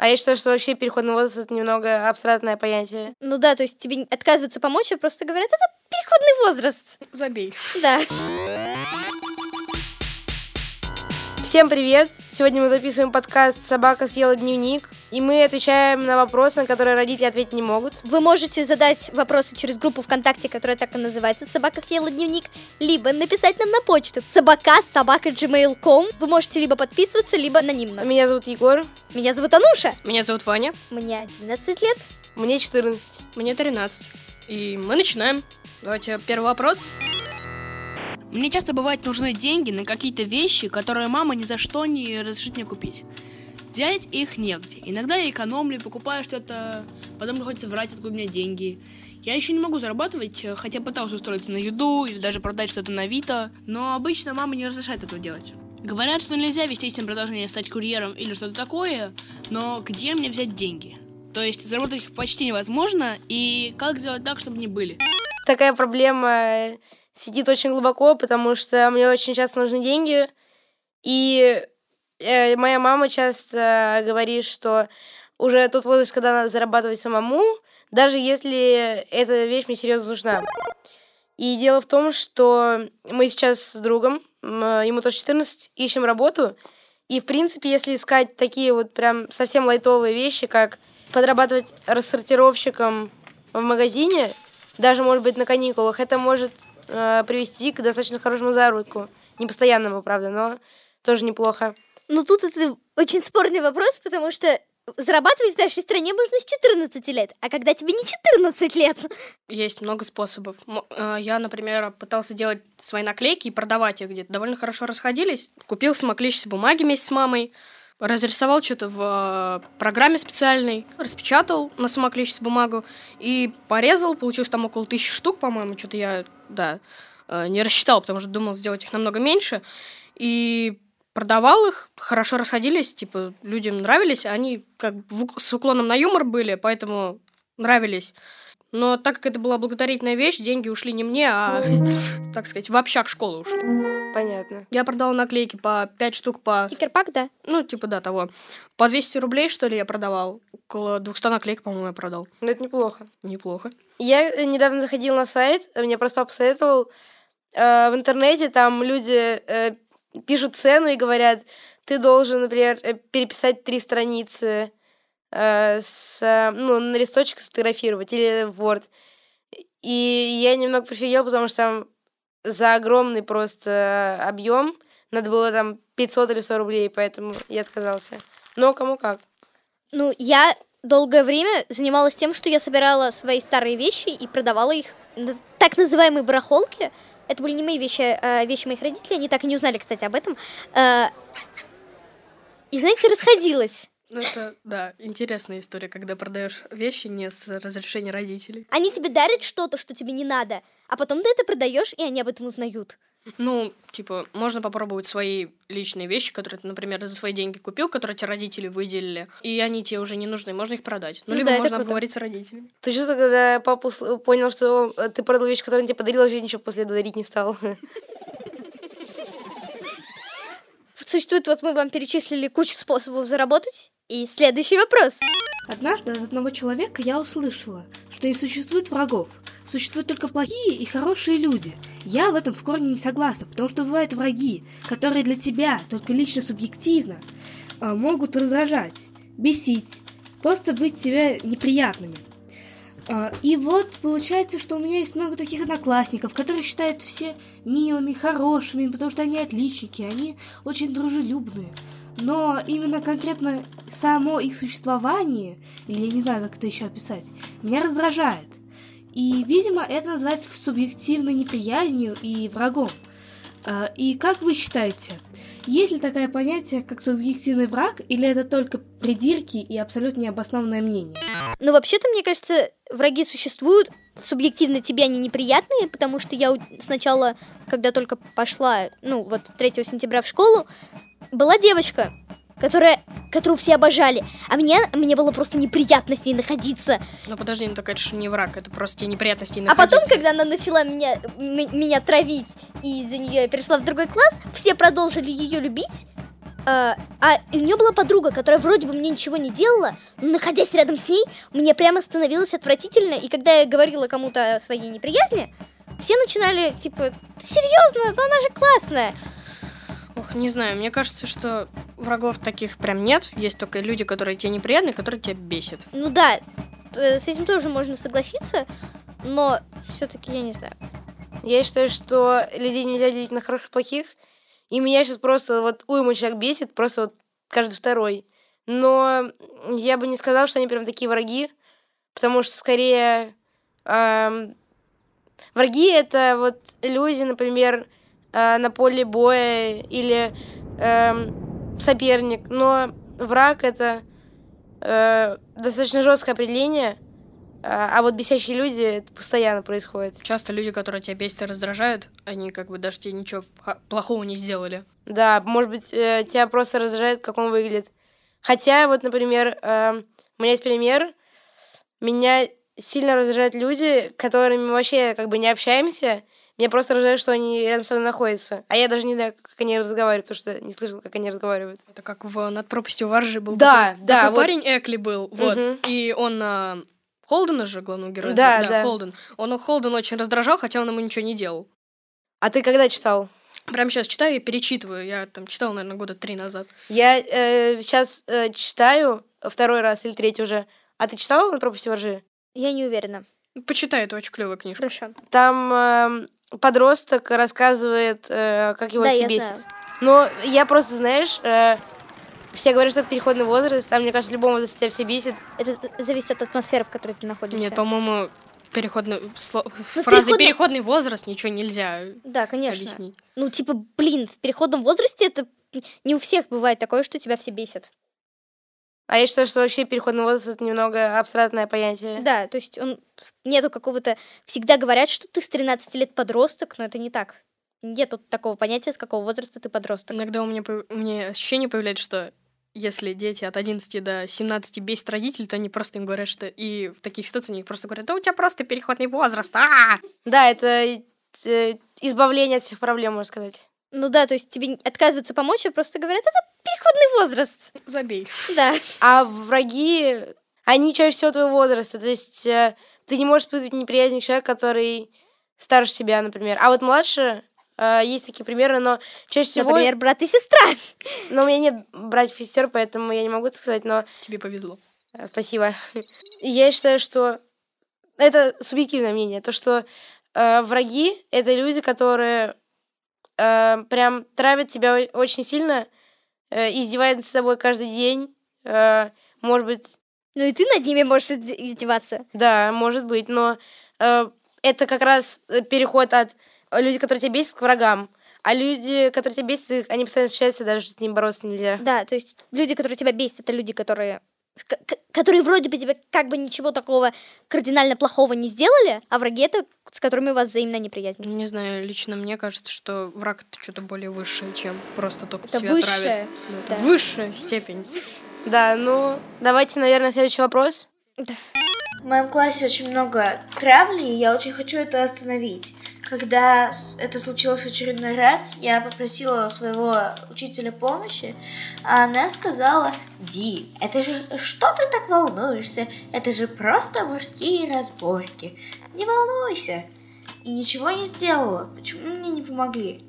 А я считаю, что вообще переходный возраст это немного абстрактное понятие. Ну да, то есть тебе отказываются помочь, а просто говорят, это переходный возраст. Забей. Да. Всем привет! Сегодня мы записываем подкаст «Собака съела дневник», и мы отвечаем на вопросы, на которые родители ответить не могут. Вы можете задать вопросы через группу ВКонтакте, которая так и называется «Собака съела дневник», либо написать нам на почту собака собака gmail.com. Вы можете либо подписываться, либо анонимно. Меня зовут Егор, Меня зовут Ануша. Меня зовут Ваня, Мне 11 лет. мне 14. мне 13. И мы начинаем. Давайте первый вопрос. Мне часто бывает нужны деньги на какие-то вещи, которые мама ни за что не разрешит мне купить. Взять их негде. Иногда я экономлю, покупаю что-то, потом приходится врать, откуда у меня деньги. Я еще не могу зарабатывать, э, хотя пытался устроиться на еду или даже продать что-то на Авито, но обычно мама не разрешает этого делать. Говорят, что нельзя вести этим продолжение стать курьером или что-то такое, но где мне взять деньги? То есть заработать их почти невозможно, и как сделать так, чтобы не были? Такая проблема сидит очень глубоко, потому что мне очень часто нужны деньги, и э, моя мама часто говорит, что уже тот возраст, когда надо зарабатывать самому, даже если эта вещь мне серьезно нужна. И дело в том, что мы сейчас с другом, ему тоже 14, ищем работу, и, в принципе, если искать такие вот прям совсем лайтовые вещи, как подрабатывать рассортировщиком в магазине, даже, может быть, на каникулах, это может э, привести к достаточно хорошему заработку. Не постоянному, правда, но тоже неплохо. Ну тут это очень спорный вопрос, потому что зарабатывать в нашей стране можно с 14 лет, а когда тебе не 14 лет? Есть много способов. Э, Я, например, пытался делать свои наклейки и продавать их где-то. Довольно хорошо расходились. Купил самоклеящиеся бумаги вместе с мамой, разрисовал что-то в э, программе специальной, распечатал на самоклеящуюся бумагу и порезал. Получилось там около тысячи штук, по-моему. Что-то я, да, э, не рассчитал, потому что думал сделать их намного меньше. И продавал их, хорошо расходились, типа, людям нравились, они как бы с уклоном на юмор были, поэтому нравились. Но так как это была благотворительная вещь, деньги ушли не мне, а, так сказать, в общак школы ушли. Понятно. Я продала наклейки по 5 штук по, Стикерпак, да? ну, типа, да, того. По 200 рублей, что ли, я продавал. Около 200 наклеек, по-моему, я продал. Но это неплохо. Неплохо. Я э, недавно заходила на сайт, э, мне просто папа советовал. э, в интернете там люди пишут цену и говорят, ты должен, например, переписать три страницы с, ну, на листочек сфотографировать или в Word. И я немного прифигела, потому что там за огромный просто объем надо было там 500 или 100 рублей, поэтому я отказался. Но кому как. Ну, я долгое время занималась тем, что я собирала свои старые вещи и продавала их на так называемой барахолке. Это были не мои вещи, а вещи моих родителей. Они так и не узнали, кстати, об этом. Э, И, знаете, расходилась. Ну, это, да, интересная история, когда продаешь вещи не с разрешения родителей. Они тебе дарят что-то, что тебе не надо, а потом ты это продаешь, и они об этом узнают. Ну, типа, можно попробовать свои личные вещи, которые ты, например, за свои деньги купил, которые тебе родители выделили, и они тебе уже не нужны, можно их продать. Ну, Ну либо да, можно круто. обговорить с родителями. Ты что, когда папа понял, что э, ты продал вещь, которую он тебе подарил, вообще ничего после этого дарить не стал? Существует, вот мы вам перечислили кучу способов заработать. И следующий вопрос. Однажды от одного человека я услышала, что не существует врагов. Существуют только плохие и хорошие люди. Я в этом в корне не согласна, потому что бывают враги, которые для тебя, только лично субъективно, а, могут раздражать, бесить, просто быть тебе неприятными. А, И вот получается, что у меня есть много таких одноклассников, которые считают все милыми, хорошими, потому что они отличники, они очень дружелюбные. Но именно конкретно само их существование, или я не знаю, как это еще описать, меня раздражает. И, видимо, это называется субъективной неприязнью и врагом. А, И как вы считаете, есть ли такое понятие, как субъективный враг, или это только придирки и абсолютно необоснованное мнение? Ну, вообще-то, мне кажется, враги существуют. Субъективно тебе они неприятные, потому что я сначала, когда только пошла, ну, вот 3 сентября в школу, была девочка, которая, которую все обожали. А мне, мне было просто неприятно с ней находиться. Но подожди, ну так это же не враг, это просто тебе неприятности А потом, когда она начала меня, меня травить, и из-за нее я перешла в другой класс, все продолжили ее любить. А, а у нее была подруга, которая вроде бы мне ничего не делала, но находясь рядом с ней, мне прямо становилось отвратительно. И когда я говорила кому-то о своей неприязни, все начинали типа, ты серьезно? Да она же классная. Ох, не знаю, мне кажется, что врагов таких прям нет. Есть только люди, которые тебе неприятны, которые тебя бесят. Ну да, с этим тоже можно согласиться, но все-таки я не знаю. Я считаю, что людей нельзя делить на хороших и плохих. И меня сейчас просто вот уйма человек бесит, просто вот каждый второй. Но я бы не сказала, что они прям такие враги, потому что скорее эм, враги это вот люди, например, э, на поле боя или э, соперник, но враг это э, достаточно жесткое определение, а, а вот бесящие люди, это постоянно происходит. Часто люди, которые тебя бесят и раздражают, они как бы даже тебе ничего плохого не сделали. Да, может быть, э, тебя просто раздражает, как он выглядит. Хотя, вот, например, э, у меня есть пример. Меня сильно раздражают люди, которыми вообще как бы не общаемся, меня просто раздражает, что они рядом со мной находятся. А я даже не знаю, как они разговаривают, потому что не слышала, как они разговаривают. Это как в «Над пропастью воржи» был Да, такой, да. Такой вот. парень Экли был, вот. Угу. И он а, Холдена же главного героя. Да, да, да. Холден. Он Холден очень раздражал, хотя он ему ничего не делал. А ты когда читал? Прямо сейчас читаю и перечитываю. Я там читала, наверное, года три назад. Я э, сейчас э, читаю второй раз или третий уже. А ты читала «Над пропастью воржи»? Я не уверена. Почитай, это очень клевая книжка. Хорошо. Там э, подросток рассказывает, э, как его да, все бесит. Но я просто, знаешь, э, все говорят, что это переходный возраст, а мне кажется, в любом возрасте тебя все бесит. Это зависит от атмосферы, в которой ты находишься. Нет, по-моему, переходный сло... ну, фразы переходный... переходный возраст ничего нельзя. Да, конечно. Объяснить. Ну, типа, блин, в переходном возрасте это не у всех бывает такое, что тебя все бесит. А я считаю, что вообще переходный возраст это немного абстрактное понятие. Да, то есть он нету какого-то... Всегда говорят, что ты с 13 лет подросток, но это не так. Нету такого понятия, с какого возраста ты подросток. Иногда у меня, у меня ощущение появляется, что если дети от 11 до 17 бесит родителей, то они просто им говорят, что и в таких ситуациях они просто говорят, да у тебя просто переходный возраст, а Да, это э, избавление от всех проблем, можно сказать. Ну да, то есть тебе отказываются помочь, а просто говорят, это переходный возраст. Забей. Да. А враги, они чаще всего твоего возраста. То есть э, ты не можешь испытывать неприязнь к человеку, который старше тебя, например. А вот младше, э, есть такие примеры, но чаще всего... Например, брат и сестра. Но у меня нет братьев и сестер, поэтому я не могу так сказать, но... Тебе повезло. Э, спасибо. Я считаю, что это субъективное мнение, то, что э, враги — это люди, которые э, прям травят тебя очень сильно, э, издеваются с тобой каждый день, э, может быть... Ну и ты над ними можешь издеваться. Да, может быть, но э, это как раз э, переход от людей, которые тебя бесят, к врагам. А люди, которые тебя бесят, они постоянно встречаются, даже с ними бороться нельзя. Да, то есть люди, которые тебя бесят, это люди, которые которые вроде бы тебе как бы ничего такого кардинально плохого не сделали, а враги это, с которыми у вас взаимная неприязнь. Не знаю, лично мне кажется, что враг это что-то более высшее, чем просто тот, кто это тебя высшее, травит. Ну, это да. высшая степень. Да, ну, давайте, наверное, следующий вопрос. Да. В моем классе очень много травли, и я очень хочу это остановить. Когда это случилось в очередной раз, я попросила своего учителя помощи, а она сказала, Ди, это же что ты так волнуешься? Это же просто мужские разборки. Не волнуйся и ничего не сделала. Почему мне не помогли?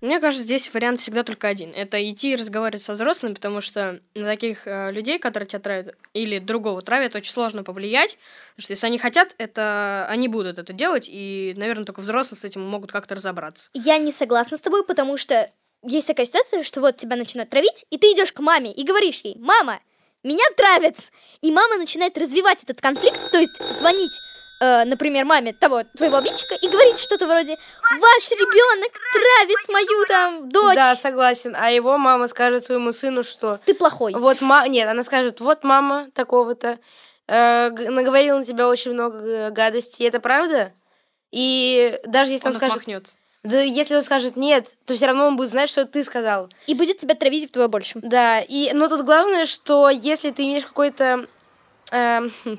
Мне кажется, здесь вариант всегда только один. Это идти и разговаривать со взрослыми, потому что на таких э, людей, которые тебя травят или другого травят, очень сложно повлиять. Потому что если они хотят, это они будут это делать, и, наверное, только взрослые с этим могут как-то разобраться. Я не согласна с тобой, потому что есть такая ситуация, что вот тебя начинают травить, и ты идешь к маме и говоришь ей, мама, меня травят! И мама начинает развивать этот конфликт, то есть звонить э, например, маме того твоего обидчика и говорит что-то вроде «Ваш ребенок травит мою там дочь». Да, согласен. А его мама скажет своему сыну, что... Ты плохой. Вот, ма... Нет, она скажет, вот мама такого-то э, наговорила на тебя очень много гадостей. Это правда? И даже если он, он скажет... Махнется. Да если он скажет нет, то все равно он будет знать, что ты сказал. И будет тебя травить вдвое больше. Да, и, но тут главное, что если ты имеешь какой-то... Э,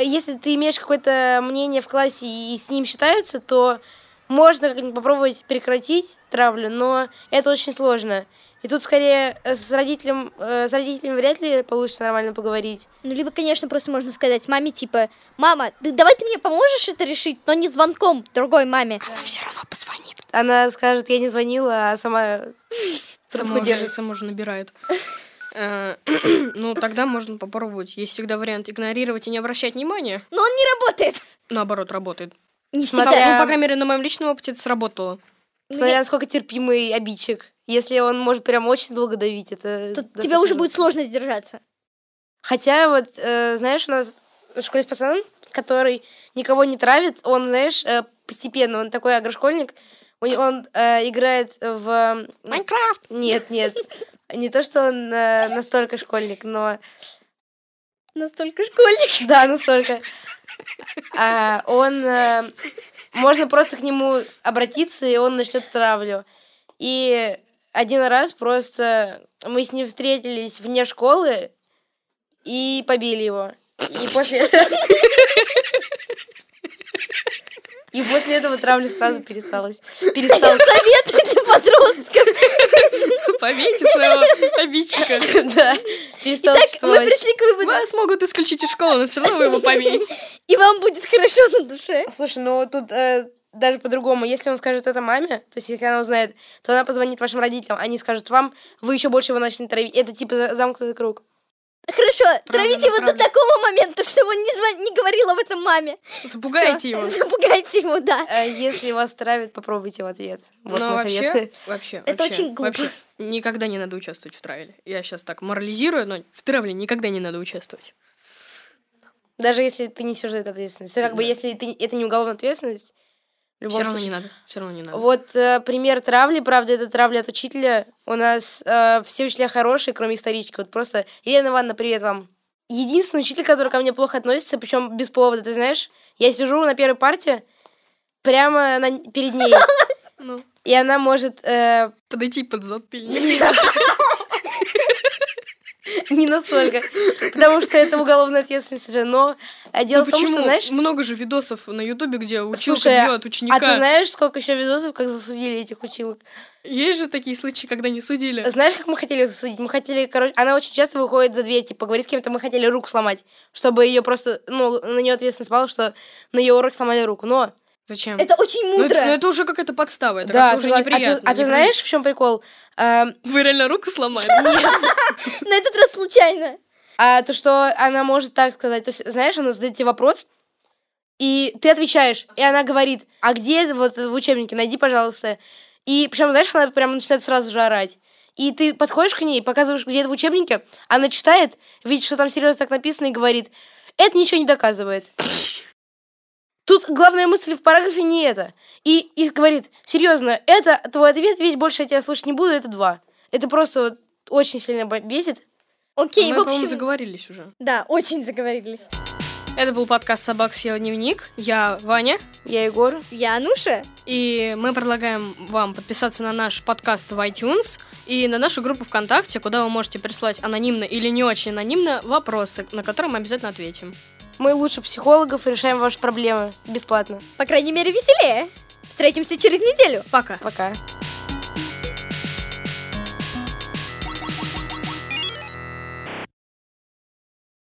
если ты имеешь какое-то мнение в классе и с ним считаются, то можно как-нибудь попробовать прекратить травлю, но это очень сложно. И тут скорее э, с родителем, э, с родителями вряд ли получится нормально поговорить. Ну, либо, конечно, просто можно сказать маме, типа, мама, ты, давай ты мне поможешь это решить, но не звонком другой маме. Она все равно позвонит. Она скажет, я не звонила, а сама трубку Сама держит. сама же набирает. Э, Ну, тогда можно попробовать. Есть всегда вариант игнорировать и не обращать внимания. Но он не работает. Наоборот, работает. Не всегда. Ну, по крайней мере, на моем личном опыте это сработало. Смотря насколько терпимый обидчик. Если он может прям очень долго давить, это... Тут тебе уже будет сложно сдержаться. Хотя вот, э, знаешь, у нас в школе есть пацан, который никого не травит, он, знаешь, э, постепенно, он такой агрошкольник, не- он э, играет в... Майнкрафт! Нет, нет, не то, что он э, настолько школьник, но... Настолько школьник. Да, настолько. А, он... э, можно просто к нему обратиться, и он начнет травлю. И один раз просто мы с ним встретились вне школы и побили его. И после... И после этого травля сразу пересталась. Пересталась. Советы для подростков. Побейте своего обидчика. Да, перестала Так, мы пришли к выводу. Вас могут исключить из школы, но все равно вы его победите. И вам будет хорошо на душе. Слушай, ну тут э, даже по-другому. Если он скажет это маме, то есть если она узнает, то она позвонит вашим родителям, они скажут вам, вы еще больше его начнете травить. Это типа за- замкнутый круг. Хорошо, травите его до такого момента, чтобы он не, звон- не говорил об этом маме. Запугайте Всё, его. Запугайте его, да. А если вас травят, попробуйте в ответ. Вот Но мой вообще, совет. вообще, Это вообще, очень глупо. вообще никогда не надо участвовать в травле. Я сейчас так морализирую, но в травле никогда не надо участвовать. Даже если ты несешь за это ответственность. Как бы Да. если ты, это не уголовная ответственность, Все равно случае. не надо. Все равно не надо. Вот э, пример травли, правда, это травля от учителя. У нас э, все учителя хорошие, кроме исторички. Вот просто Елена Ивановна, привет вам. Единственный учитель, который ко мне плохо относится, причем без повода, ты знаешь, я сижу на первой парте прямо на- перед ней, Ну, и она может э, подойти под затыльник. не настолько, потому что это уголовная ответственность уже, но э, дело Ну в том, почему? что, знаешь, Много же видосов на Ютубе, где училка Слушай, бьет ученика. а ты знаешь, сколько еще видосов, как засудили этих училок? Есть же такие случаи, когда не судили. Знаешь, как мы хотели засудить? Мы хотели, короче, она очень часто выходит за дверь, типа, говорит с кем-то, мы хотели руку сломать, чтобы ее просто, ну, на нее ответственность спала, что на ее урок сломали руку. Но, Зачем? Это очень Ну, это, мудро. ну, это уже какая-то подстава, это да, как-то уже а ты, неприятно. а ты неприятно. знаешь, в чем прикол? А, Вы реально руку сломали? На этот раз случайно. а то, что она может так сказать, то есть, знаешь, она задает тебе вопрос, и ты отвечаешь, и она говорит, а где вот в учебнике, найди, пожалуйста. И причем, знаешь, она прям начинает сразу же орать. И ты подходишь к ней, показываешь, где это в учебнике, она читает, видит, что там серьезно так написано, и говорит, это ничего не доказывает. Тут главная мысль в параграфе не это. И, и говорит, серьезно, это твой ответ, ведь больше я тебя слушать не буду, это два. Это просто вот очень сильно бесит. Окей, Мы, в общем, заговорились уже. да, очень заговорились. Это был подкаст «Собак съел дневник». Я Ваня. Я Егор. Я Ануша. И мы предлагаем вам подписаться на наш подкаст в iTunes и на нашу группу ВКонтакте, куда вы можете прислать анонимно или не очень анонимно вопросы, на которые мы обязательно ответим. Мы лучше психологов и решаем ваши проблемы бесплатно. По крайней мере, веселее. Встретимся через неделю. Пока. Пока.